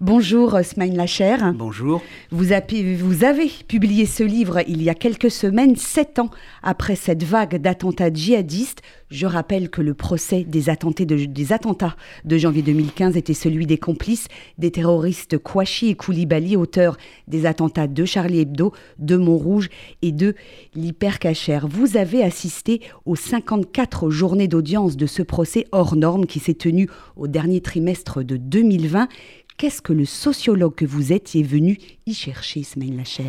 Bonjour Smaïn Lacher. Bonjour. Vous, avez publié ce livre il y a quelques semaines, sept ans après cette vague d'attentats djihadistes. Je rappelle que le procès des, attentats de, des attentats de janvier 2015 était celui des complices des terroristes Kouachi et Koulibaly, auteurs des attentats de Charlie Hebdo, de Montrouge et de l'Hypercacher. Vous avez assisté aux 54 journées d'audience de ce procès hors norme qui s'est tenu au dernier trimestre de 2020. Qu'est-ce que le sociologue que vous êtes venu y chercher, Smaïn Lacher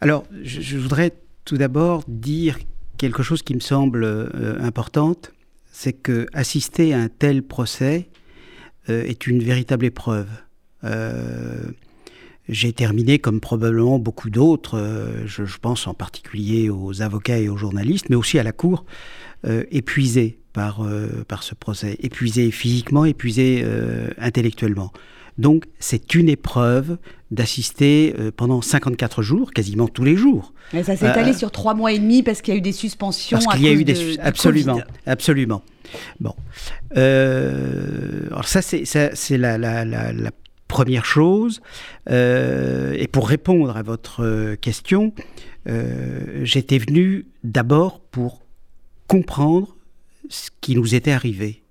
Alors, je, voudrais tout d'abord dire quelque chose qui me semble euh, importante, c'est que assister à un tel procès euh, est une véritable épreuve. Euh, j'ai terminé, comme probablement beaucoup d'autres, je, je, pense en particulier aux avocats et aux journalistes, mais aussi à la Cour, épuisé par, par ce procès, épuisé physiquement, épuisé intellectuellement. Donc c'est une épreuve d'assister euh, pendant 54 jours, quasiment tous les jours. Mais ça s'est étalé euh, sur trois mois et demi parce qu'il y a eu des suspensions. Parce qu'il y a eu des absolument, absolument. Bon, euh, alors ça c'est c'est la, la, la, la, première chose. et pour répondre à votre question, j'étais venu d'abord pour comprendre ce qui nous était arrivé.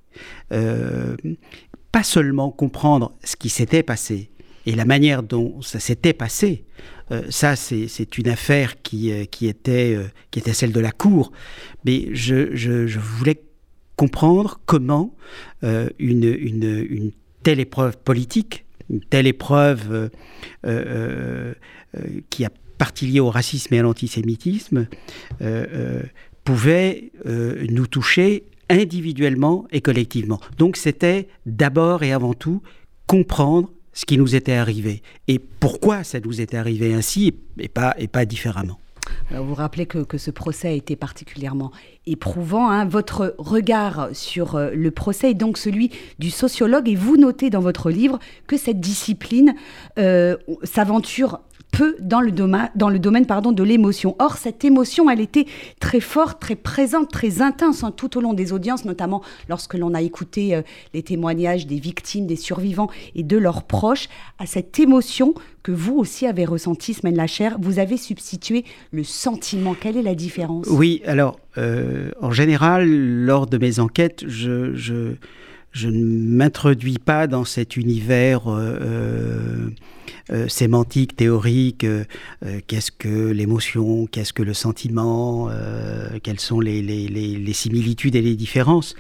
Pas seulement comprendre ce qui s'était passé et la manière dont ça s'était passé. Euh, ça, c'est une affaire qui, euh, qui, était, euh, qui était celle de la Cour. Mais je, je, voulais comprendre comment une, une, une, telle épreuve politique, une telle épreuve qui a partie liée au racisme et à l'antisémitisme, pouvait nous toucher individuellement et collectivement. Donc c'était d'abord et avant tout comprendre ce qui nous était arrivé et pourquoi ça nous était arrivé ainsi et pas, et pas différemment. vous vous rappelez que, que, ce procès a été particulièrement éprouvant. Hein. Votre regard sur euh, le procès est donc celui du sociologue et vous notez dans votre livre que cette discipline euh, s'aventure peu dans le domaine, pardon, de l'émotion. Or, cette émotion, elle était très forte, très présente, très intense hein, tout au long des audiences, notamment lorsque l'on a écouté euh, les témoignages des victimes, des survivants et de leurs proches. À cette émotion que vous aussi avez ressentie, Semaine la chair, vous avez substitué le sentiment. Quelle est la différence? Oui, alors, euh, en général, lors de mes enquêtes, je je ne m'introduis pas dans cet univers euh, euh, euh, sémantique, théorique. qu'est-ce que l'émotion Qu'est-ce que le sentiment Quelles sont les, similitudes et les différences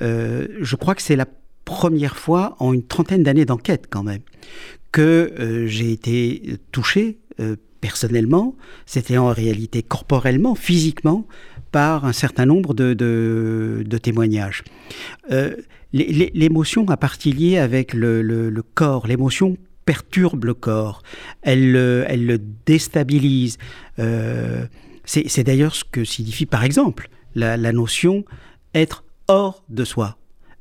Je crois que c'est la première fois en une trentaine d'années d'enquête quand même que j'ai été touché personnellement, c'était en réalité corporellement, physiquement, par un certain nombre de, témoignages. L'émotion a partie liée avec le, le, corps. L'émotion perturbe le corps. Elle, elle le déstabilise. Euh, c'est d'ailleurs ce que signifie, par exemple, la, la, notion être hors de soi.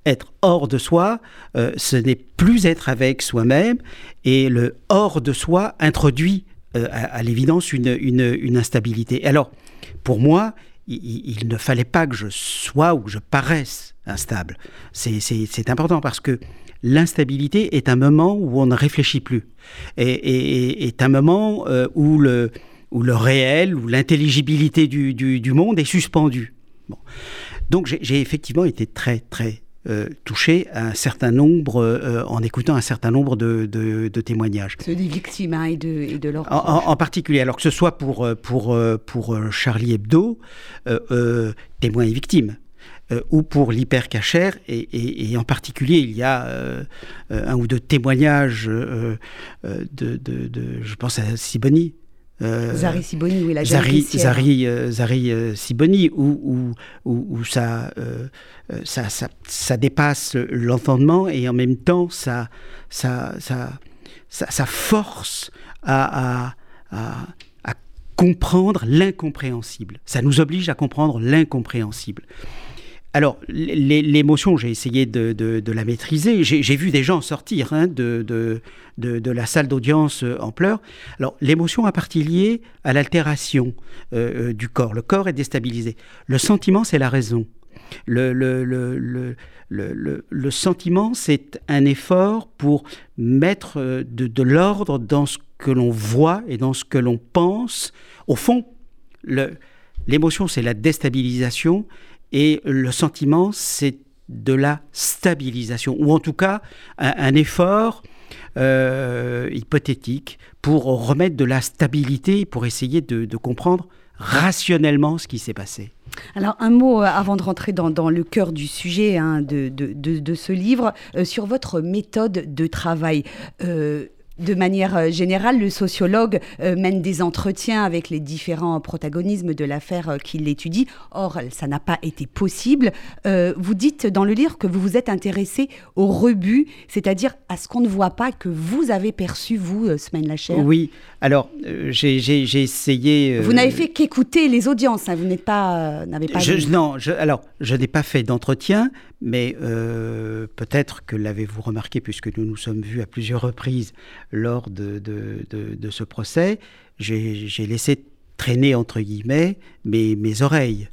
Être hors de soi, euh, ce n'est plus être avec soi-même, et le hors de soi introduit euh, à, l'évidence une, une, une, instabilité. Alors, pour moi, il, ne fallait pas que je sois ou que je paraisse instable. C'est important parce que l'instabilité est un moment où on ne réfléchit plus, et, est un moment euh, où, le, réel, où l'intelligibilité du, monde est suspendue. Donc j'ai effectivement été très très euh, touché un certain nombre, euh, en écoutant un certain nombre de, de, témoignages. Ceux des victimes hein, et, de, et de leurs en, en, particulier, alors que ce soit pour, euh, pour, pour Charlie Hebdo, témoins et victimes. ou pour l'hypercachère, et, et, et, en particulier, il y a un ou deux témoignages de, de, de, je pense à Siboni, euh, Zari Siboni, oui, la Zari, Zari, euh, Zari euh, Siboni, où, où, où, ça, ça, ça, ça, dépasse l'entendement et en même temps, ça, ça, ça, ça, force à, à, à, à comprendre l'incompréhensible. Ça nous oblige à comprendre l'incompréhensible. Alors, l'émotion, j'ai essayé de, la maîtriser. J'ai vu des gens sortir hein, de, la salle d'audience euh, en pleurs. Alors, l'émotion a partie liée à l'altération euh, euh, du corps. Le corps est déstabilisé. Le sentiment, c'est la raison. le, sentiment, c'est un effort pour mettre de l'ordre dans ce que l'on voit et dans ce que l'on pense. Au fond, l'émotion, c'est la déstabilisation et le sentiment, c'est de la stabilisation, ou en tout cas un, effort euh, hypothétique pour remettre de la stabilité, pour essayer de, comprendre rationnellement ce qui s'est passé. Alors un mot euh, avant de rentrer dans, le cœur du sujet hein, de, de, ce livre, euh, sur votre méthode de travail de manière euh, générale, le sociologue euh, mène des entretiens avec les différents protagonismes de l'affaire euh, qu'il étudie. Or, ça n'a pas été possible. vous dites dans le livre que vous vous êtes intéressé au rebut, c'est-à-dire à ce qu'on ne voit pas que vous avez perçu, vous, Semaine Lacher. Oui, alors j'ai essayé... Vous n'avez fait qu'écouter les audiences, hein. vous n'êtes pas... n'avez pas non, alors je n'ai pas fait d'entretien, mais euh, peut-être que l'avez-vous remarqué, puisque nous nous sommes vus à plusieurs reprises lors de, de, ce procès, j'ai laissé traîner, entre guillemets, mes, mes oreilles.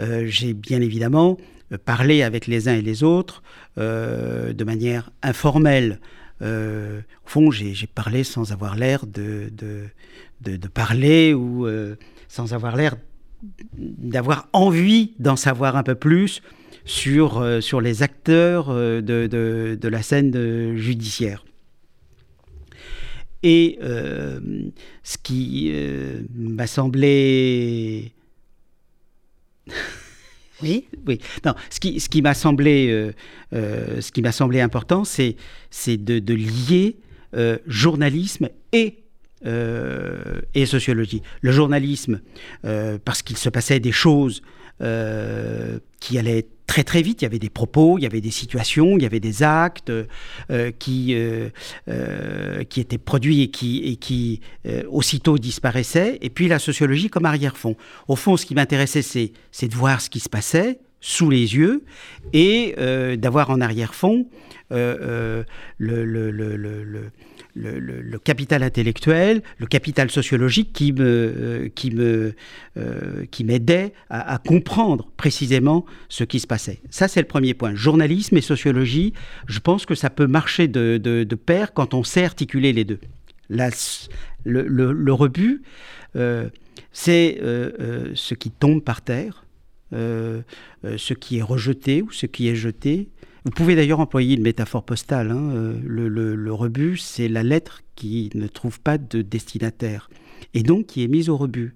Euh, j'ai bien évidemment parlé avec les uns et les autres euh, de manière informelle. au fond, j'ai parlé sans avoir l'air de, de, parler ou sans avoir l'air d'avoir envie d'en savoir un peu plus sur, euh, sur les acteurs euh, de, de, la scène judiciaire. Et euh, ce qui m'a semblé... Oui. oui. Non, ce qui, ce qui m'a semblé, ce qui m'a semblé important, c'est, c'est de, de lier journalisme et et sociologie. Le journalisme, parce qu'il se passait des choses qui allaient très très vite. Il y avait des propos, il y avait des situations, il y avait des actes euh, qui, euh, euh, qui étaient produits et qui, et qui aussitôt disparaissaient. Et puis la sociologie comme arrière-fond. Au fond, ce qui m'intéressait, c'est, de voir ce qui se passait sous les yeux et d'avoir en arrière-fond le, le, le le, capital intellectuel, le capital sociologique qui me, euh, qui me, euh, qui m'aidait à, comprendre précisément ce qui se passait. Ça, c'est le premier point. Journalisme et sociologie, je pense que ça peut marcher de, de, pair quand on sait articuler les deux. La, le, le, rebut, euh, c'est ce qui tombe par terre, ce qui est rejeté ou ce qui est jeté, vous pouvez d'ailleurs employer une métaphore postale. Hein. Euh, le, rebut, c'est la lettre qui ne trouve pas de destinataire et donc qui est mise au rebut.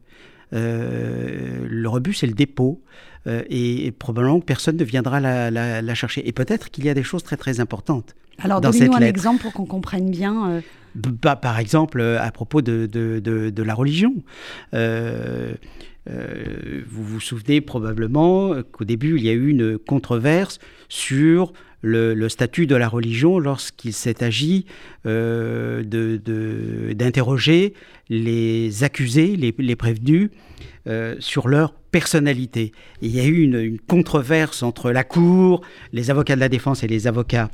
Euh, le rebut, c'est le dépôt. Euh, et, probablement que personne ne viendra la, chercher. Et peut-être qu'il y a des choses très très importantes. Alors, donnez-nous un exemple pour qu'on comprenne bien. Bah, par exemple, à propos de, de la religion. Euh, vous vous souvenez probablement qu'au début, il y a eu une controverse sur le, statut de la religion lorsqu'il s'est agi euh, d'interroger les accusés, les, prévenus, euh, sur leur personnalité. il y a eu une, controverse entre la Cour, les avocats de la défense et les avocats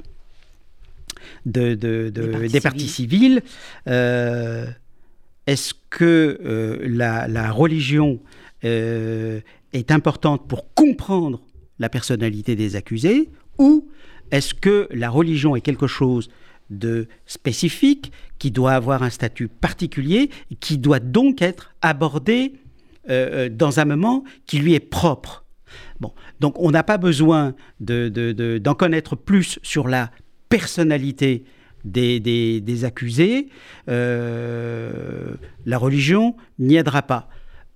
de, des, partis civils. Est-ce que la, la, religion euh, est importante pour comprendre la personnalité des accusés ou est-ce que la religion est quelque chose de spécifique qui doit avoir un statut particulier et qui doit donc être abordé euh, euh, dans un moment qui lui est propre? Bon, donc on n'a pas besoin d'en de, de, connaître plus sur la personnalité des, accusés. la religion n'y aidera pas.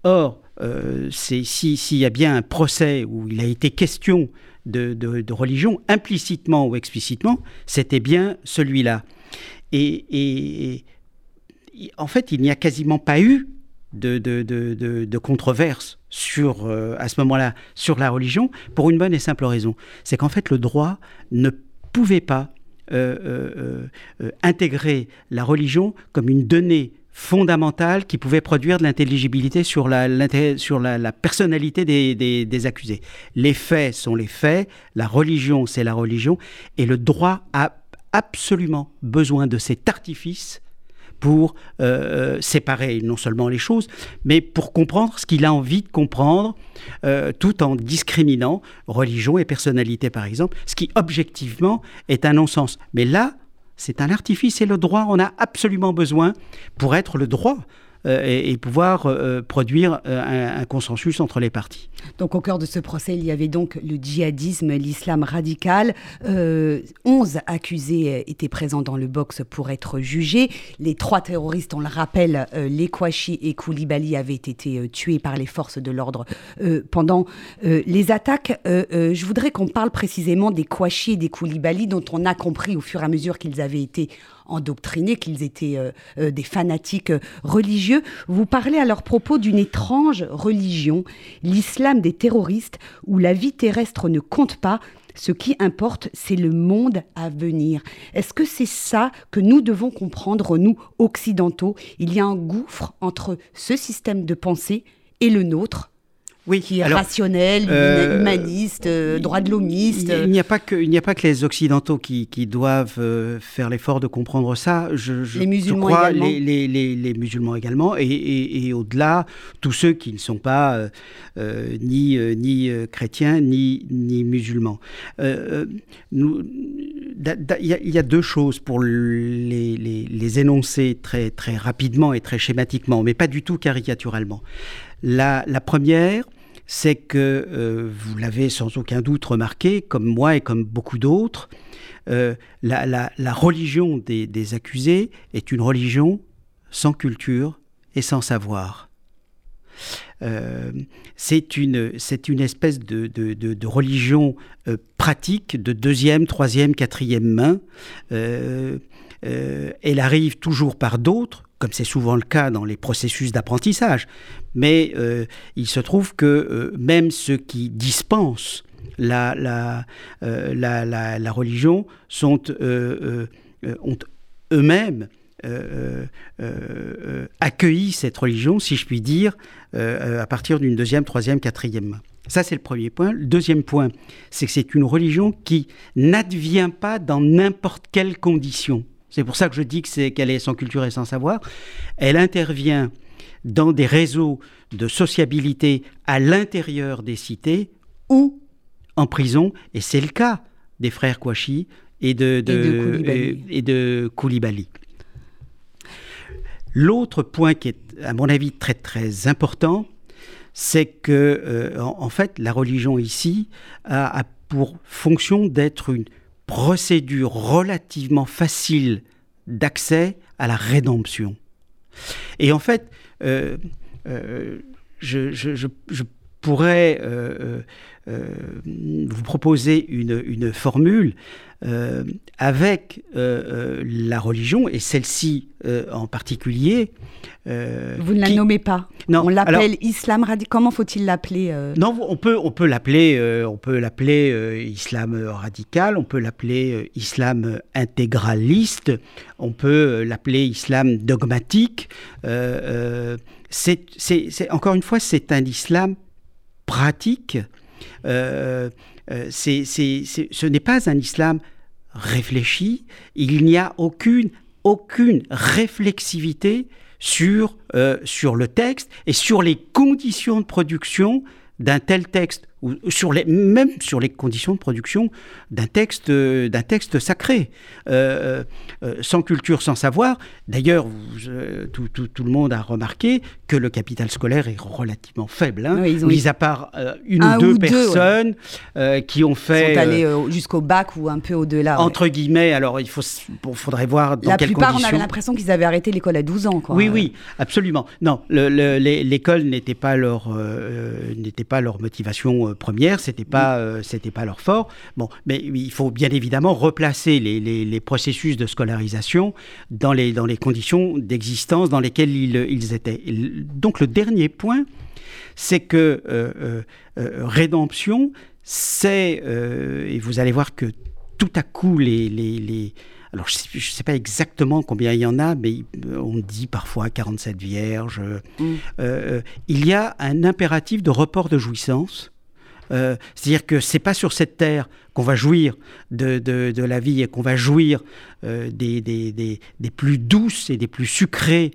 Or, euh, s'il y a bien un procès où il a été question de, religion, implicitement ou explicitement, c'était bien celui-là. Et, en fait, il n'y a quasiment pas eu de, de, controverse sur, euh, à ce moment-là sur la religion pour une bonne et simple raison. C'est qu'en fait, le droit ne pouvait pas euh, intégrer la religion comme une donnée fondamentale qui pouvait produire de l'intelligibilité sur la, sur la, personnalité des, accusés. Les faits sont les faits, la religion c'est la religion, et le droit a absolument besoin de cet artifice pour séparer non seulement les choses, mais pour comprendre ce qu'il a envie de comprendre, tout en discriminant religion et personnalité, par exemple, ce qui objectivement est un non-sens. Mais là, c'est un artifice et le droit on a absolument besoin pour être le droit. Euh, et, pouvoir euh, produire euh, un, consensus entre les parties. Donc au cœur de ce procès, il y avait donc le djihadisme, l'islam radical. Euh, 11 accusés étaient présents dans le box pour être jugés. Les trois terroristes, on le rappelle, les Kouachi et Koulibaly avaient été tués par les forces de l'ordre pendant les attaques. je voudrais qu'on parle précisément des Kouachi et des Koulibaly dont on a compris au fur et à mesure qu'ils avaient été endoctrinés, qu'ils étaient euh, euh, des fanatiques euh, religieux. Vous parlez à leur propos d'une étrange religion, l'islam des terroristes, où la vie terrestre ne compte pas, ce qui importe, c'est le monde à venir. Est-ce que c'est ça que nous devons comprendre, nous, occidentaux? Il y a un gouffre entre ce système de pensée et le nôtre oui, qui est rationnel, euh, humaniste, euh, droit de l'homiste. Il n'y a pas que il n'y a pas que les occidentaux qui, qui doivent euh, faire l'effort de comprendre ça. Je, je, les musulmans crois, également. Les, les, les, les, musulmans également, et, et, et au-delà, tous ceux qui ne sont pas ni ni chrétiens ni ni musulmans. nous, il y, a deux choses pour les, les, énoncer très très rapidement et très schématiquement, mais pas du tout caricaturalement. La, la première, c'est que, euh, vous l'avez sans aucun doute remarqué, comme moi et comme beaucoup d'autres, euh, la, religion des, accusés est une religion sans culture et sans savoir. Euh, c'est une, une espèce de, de, religion pratique de deuxième, troisième, quatrième main. elle arrive toujours par d'autres, comme c'est souvent le cas dans les processus d'apprentissage. Mais euh, il se trouve que euh, même ceux qui dispensent la, la, euh, la, religion sont, ont eux-mêmes accueilli cette religion, si je puis dire, à partir d'une deuxième, troisième, quatrième main. Ça, c'est le premier point. Le deuxième point, c'est que c'est une religion qui n'advient pas dans n'importe quelle condition. C'est pour ça que je dis que c'est qu'elle est sans culture et sans savoir. Elle intervient dans des réseaux de sociabilité à l'intérieur des cités ou en prison, et c'est le cas des frères Kouachi et de, et de Koulibaly. L'autre point qui est, à mon avis, très très important, c'est que, euh, en, fait, la religion ici a pour fonction d'être une procédure relativement facile d'accès à la rédemption. Et en fait, euh, euh, je, pourrais euh, vous proposer une, formule avec la religion, et celle-ci en particulier, euh, Vous ne la nommez pas. Non. On l'appelle islam radical. Comment faut-il l'appeler euh? Non, on peut, on peut l'appeler, euh, on peut l'appeler islam radical. On peut l'appeler islam intégraliste. On peut l'appeler islam dogmatique. c'est, encore une fois, c'est un islam pratique. C'est, ce n'est pas un islam réfléchi. Il n'y a aucune aucune réflexivité sur, euh, sur le texte et sur les conditions de production d'un tel texte ou sur les, même sur les conditions de production d'un texte, d'un texte sacré. Euh, euh, sans culture, sans savoir. D'ailleurs, tout, tout, le monde a remarqué que le capital scolaire est relativement faible. Hein, mis à part une ou deux personnes qui ont fait... sont allés jusqu'au bac ou un peu au-delà. Entre guillemets, alors il faut, faudrait voir dans La quelles plupart, conditions. on avait l'impression qu'ils avaient arrêté l'école à 12 ans. Quoi. Oui, oui, absolument. Non, l'école n'était pas, leur, n'était pas leur motivation première, c'était pas, euh, c'était pas leur fort. Bon, mais il faut bien évidemment replacer les, les, processus de scolarisation dans les, dans les conditions d'existence dans lesquelles ils, ils, étaient. Donc le dernier point, c'est que euh, euh, rédemption, c'est, et vous allez voir que tout à coup les, les, les alors, je ne sais, pas exactement combien il y en a, mais on dit parfois 47 vierges. Mm. il y a un impératif de report de jouissance C'est-à-dire que c'est pas sur cette terre qu'on va jouir de, la vie et qu'on va jouir des, des, plus douces et des plus sucrées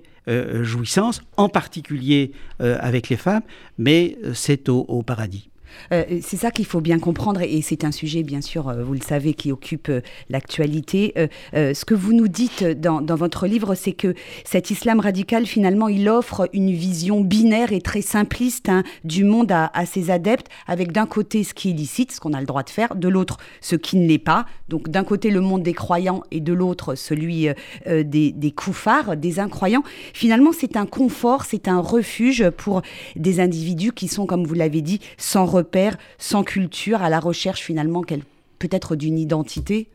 jouissances, en particulier avec les femmes, mais c'est au paradis. Euh, c'est ça qu'il faut bien comprendre et c'est un sujet, bien sûr, euh, vous le savez, qui occupe euh, l'actualité. ce que vous nous dites dans, votre livre, c'est que cet islam radical, finalement, il offre une vision binaire et très simpliste hein, du monde à, ses adeptes, avec d'un côté ce qui est licite, ce qu'on a le droit de faire, de l'autre ce qui ne l'est pas. Donc d'un côté le monde des croyants et de l'autre celui des, des des incroyants. Finalement, c'est un confort, c'est un refuge pour des individus qui sont, comme vous l'avez dit, sans repère père sans culture, à la recherche finalement peut-être d'une identité?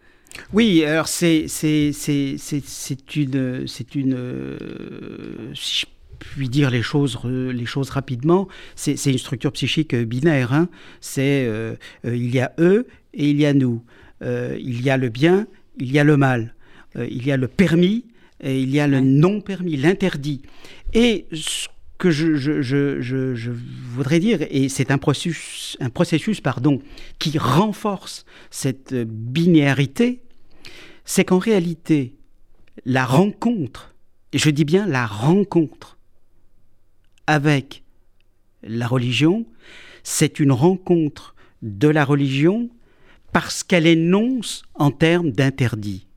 Oui, alors c'est c'est une c'est une euh, si je puis dire les choses les choses rapidement, c'est une structure psychique binaire. Hein. C'est euh, euh, il y a eux et il y a nous. il y a le bien, il y a le mal. il y a le permis et il y a le non permis, l'interdit. Et ce que je, voudrais dire, et c'est un processus, un processus pardon, qui renforce cette binarité, c'est qu'en réalité, la rencontre, et je dis bien la rencontre avec la religion, c'est une rencontre de la religion parce qu'elle énonce en termes d'interdit.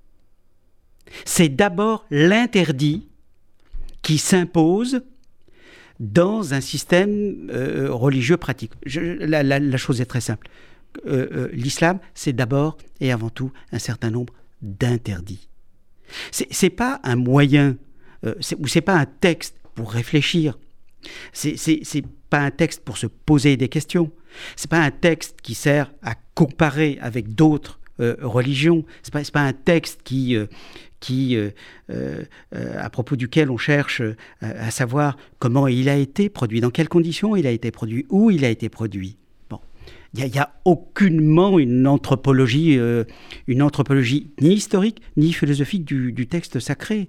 C'est d'abord l'interdit qui s'impose dans un système euh, religieux pratique. la, chose est très simple. Euh, euh, l'islam, c'est d'abord et avant tout un certain nombre d'interdits. C'est pas un moyen, ou c'est pas un texte pour réfléchir. C'est pas un texte pour se poser des questions. C'est pas un texte qui sert à comparer avec d'autres religions. C'est pas, pas un texte qui, qui, euh, euh, à propos duquel on cherche euh, à savoir comment il a été produit, dans quelles conditions il a été produit, où il a été produit. Bon, il n'y a, aucunement une anthropologie, une anthropologie ni historique ni philosophique du, texte sacré.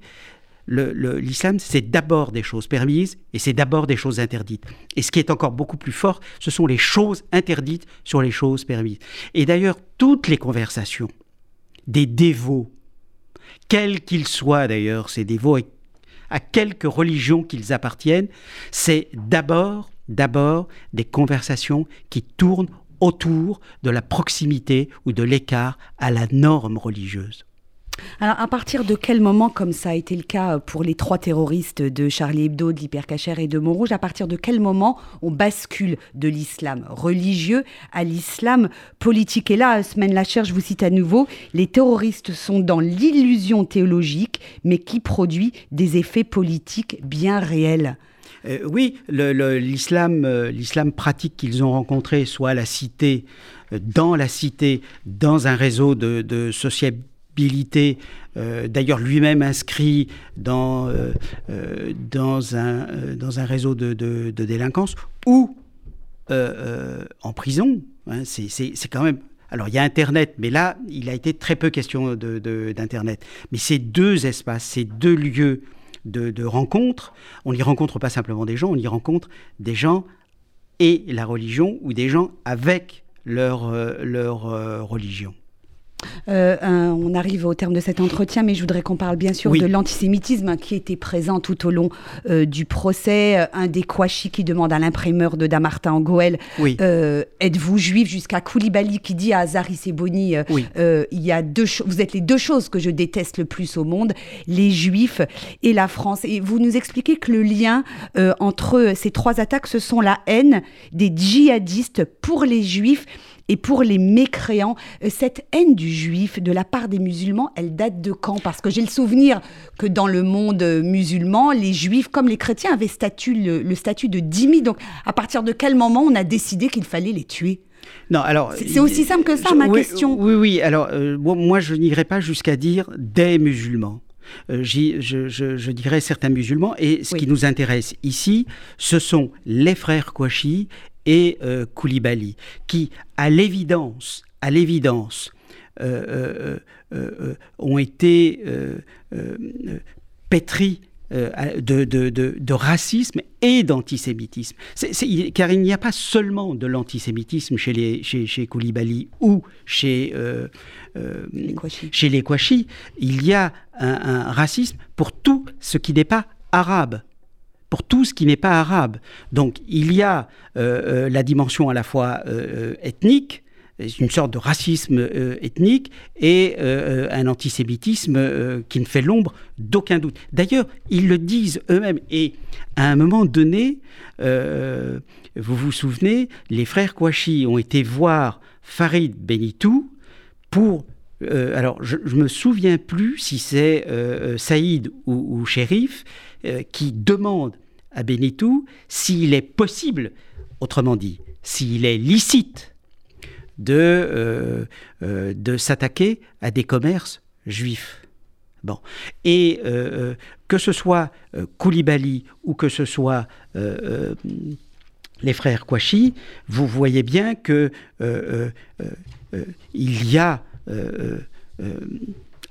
L'islam, c'est d'abord des choses permises et c'est d'abord des choses interdites. Et ce qui est encore beaucoup plus fort, ce sont les choses interdites sur les choses permises. Et d'ailleurs, toutes les conversations des dévots quels qu'ils soient d'ailleurs, ces dévots, à quelque religion qu'ils appartiennent, c'est d'abord, d'abord des conversations qui tournent autour de la proximité ou de l'écart à la norme religieuse. Alors, à partir de quel moment, comme ça a été le cas pour les trois terroristes de Charlie Hebdo, de l'Hypercacher et de Montrouge, à partir de quel moment on bascule de l'islam religieux à l'islam politique? Et là, Semaine Lacher, je vous cite à nouveau, les terroristes sont dans l'illusion théologique, mais qui produit des effets politiques bien réels. Euh, oui, l'islam euh, l'islam pratique qu'ils ont rencontré, soit la cité, euh, dans la cité, dans un réseau de, de euh, d'ailleurs lui-même inscrit dans, euh, euh, un, réseau de, délinquance, ou en prison. Hein, c'est quand même alors il y a Internet, mais là, il a été très peu question d'Internet. Mais ces deux espaces, ces deux lieux de, rencontre, on n'y rencontre pas simplement des gens, on y rencontre des gens et la religion, ou des gens avec leur religion. Euh, on arrive au terme de cet entretien, mais je voudrais qu'on parle bien sûr de l'antisémitisme qui était présent tout au long euh, du procès. Euh, un des Kouachi qui demande à l'imprimeur de Damartin en Goël Êtes-vous juif jusqu'à Koulibaly qui dit à Azari Seboni Il y a deux Vous êtes les deux choses que je déteste le plus au monde, les juifs et la France. Et vous nous expliquez que le lien entre ces trois attaques, ce sont la haine des djihadistes pour les juifs et pour les mécréants. Euh, cette haine du juif de la part des musulmans, elle date de quand? Parce que j'ai le souvenir que dans le monde musulman, les juifs, comme les chrétiens, avaient statut, le, statut de dhimmi. Donc, à partir de quel moment on a décidé qu'il fallait les tuer? Non, alors c'est aussi simple que ça, ma question. Oui, oui. Alors euh, moi, je n'irai pas jusqu'à dire des musulmans. Euh, je, dirais certains musulmans. Et ce qui nous intéresse ici, ce sont les frères Kouachi et euh, Koulibaly, qui, à l'évidence, à l'évidence, euh, euh, ont été pétris de, de, de, racisme et d'antisémitisme. car il n'y a pas seulement de l'antisémitisme chez, les, chez, chez Koulibaly ou chez, les chez les Kouachi. Il y a un, un racisme pour tout ce qui n'est pas arabe pour tout ce qui n'est pas arabe. Donc il y a euh, euh, la dimension à la fois euh, ethnique, une sorte de racisme ethnique et un antisémitisme qui ne fait l'ombre d'aucun doute. D'ailleurs, ils le disent eux-mêmes. Et à un moment donné, vous vous souvenez, les frères Kouachi ont été voir Farid Benitou pour alors, je ne me souviens plus si c'est Saïd ou, ou Shérif qui demande à Benitou s'il est possible, autrement dit, s'il est licite de, euh, euh, s'attaquer à des commerces juifs. Bon. Et euh, que ce soit Koulibaly ou que ce soit les frères Kouachi, vous voyez bien que il y a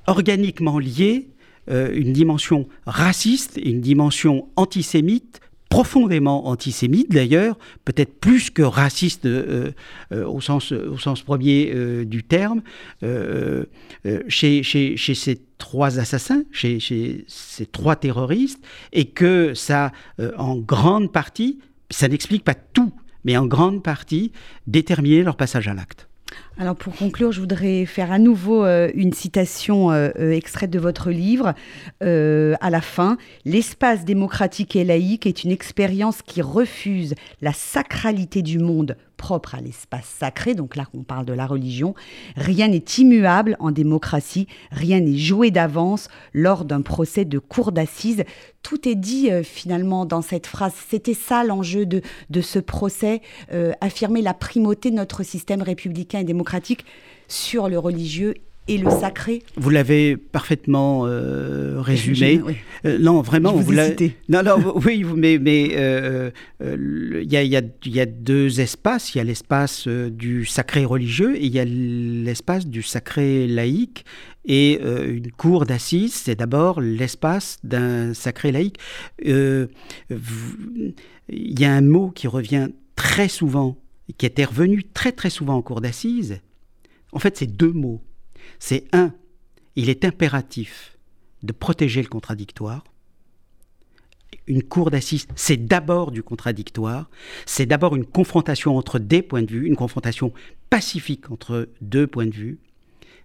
organiquement lié euh, une dimension raciste, une dimension antisémite, profondément antisémite d'ailleurs, peut-être plus que raciste euh, euh, au, sens, au sens premier du terme, chez, chez, chez, ces trois assassins, chez, chez, ces trois terroristes, et que ça, en grande partie, ça n'explique pas tout, mais en grande partie, déterminé leur passage à l'acte. Alors pour conclure, je voudrais faire à nouveau euh, une citation euh, euh, extraite de votre livre. à la fin, l'espace démocratique et laïque est une expérience qui refuse la sacralité du monde propre à l'espace sacré, donc là on parle de la religion, rien n'est immuable en démocratie, rien n'est joué d'avance lors d'un procès de cour d'assises. Tout est dit euh, finalement dans cette phrase. C'était ça l'enjeu de, de ce procès, euh, affirmer la primauté de notre système républicain et démocratique sur le religieux et le sacré Vous l'avez parfaitement euh, résumé. Euh, non, vraiment, vous, l'avez. Non, non, oui, mais mais euh, il y, a, y, a, y, a, deux espaces. Il y a l'espace du sacré religieux et il y a l'espace du sacré laïque. Et une cour d'assises, c'est d'abord l'espace d'un sacré laïque. Il y a un mot qui revient très souvent, qui était revenu très très souvent en cour d'assises. En fait, c'est deux mots c'est un, il est impératif de protéger le contradictoire. Une cour d'assises, c'est d'abord du contradictoire, c'est d'abord une confrontation entre des points de vue, une confrontation pacifique entre deux points de vue.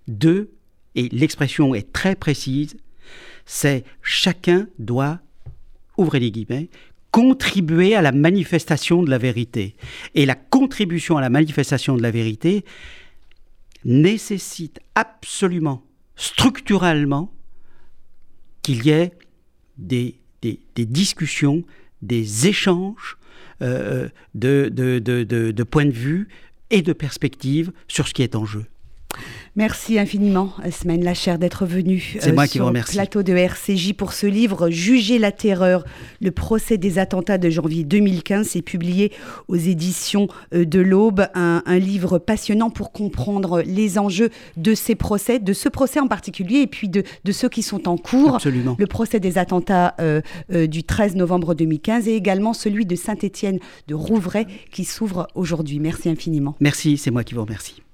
Deux, et l'expression est très précise, c'est chacun doit, ouvrez les guillemets, contribuer à la manifestation de la vérité. Et la contribution à la manifestation de la vérité, nécessite absolument, structurellement, qu'il y ait des, discussions, des échanges euh, de, de points de vue et de perspectives sur ce qui est en jeu. Merci infiniment, Semaine Lachère, d'être venu euh, moi qui sur le plateau de RCJ pour ce livre Juger la terreur, le procès des attentats de janvier 2015. C'est publié aux éditions euh, de l'Aube, un, livre passionnant pour comprendre les enjeux de ces procès, de ce procès en particulier, et puis de, ceux qui sont en cours. Absolument. Le procès des attentats euh, du 13 novembre 2015 et également celui de Saint-Étienne de Rouvray qui s'ouvre aujourd'hui. Merci infiniment. Merci, c'est moi qui vous remercie.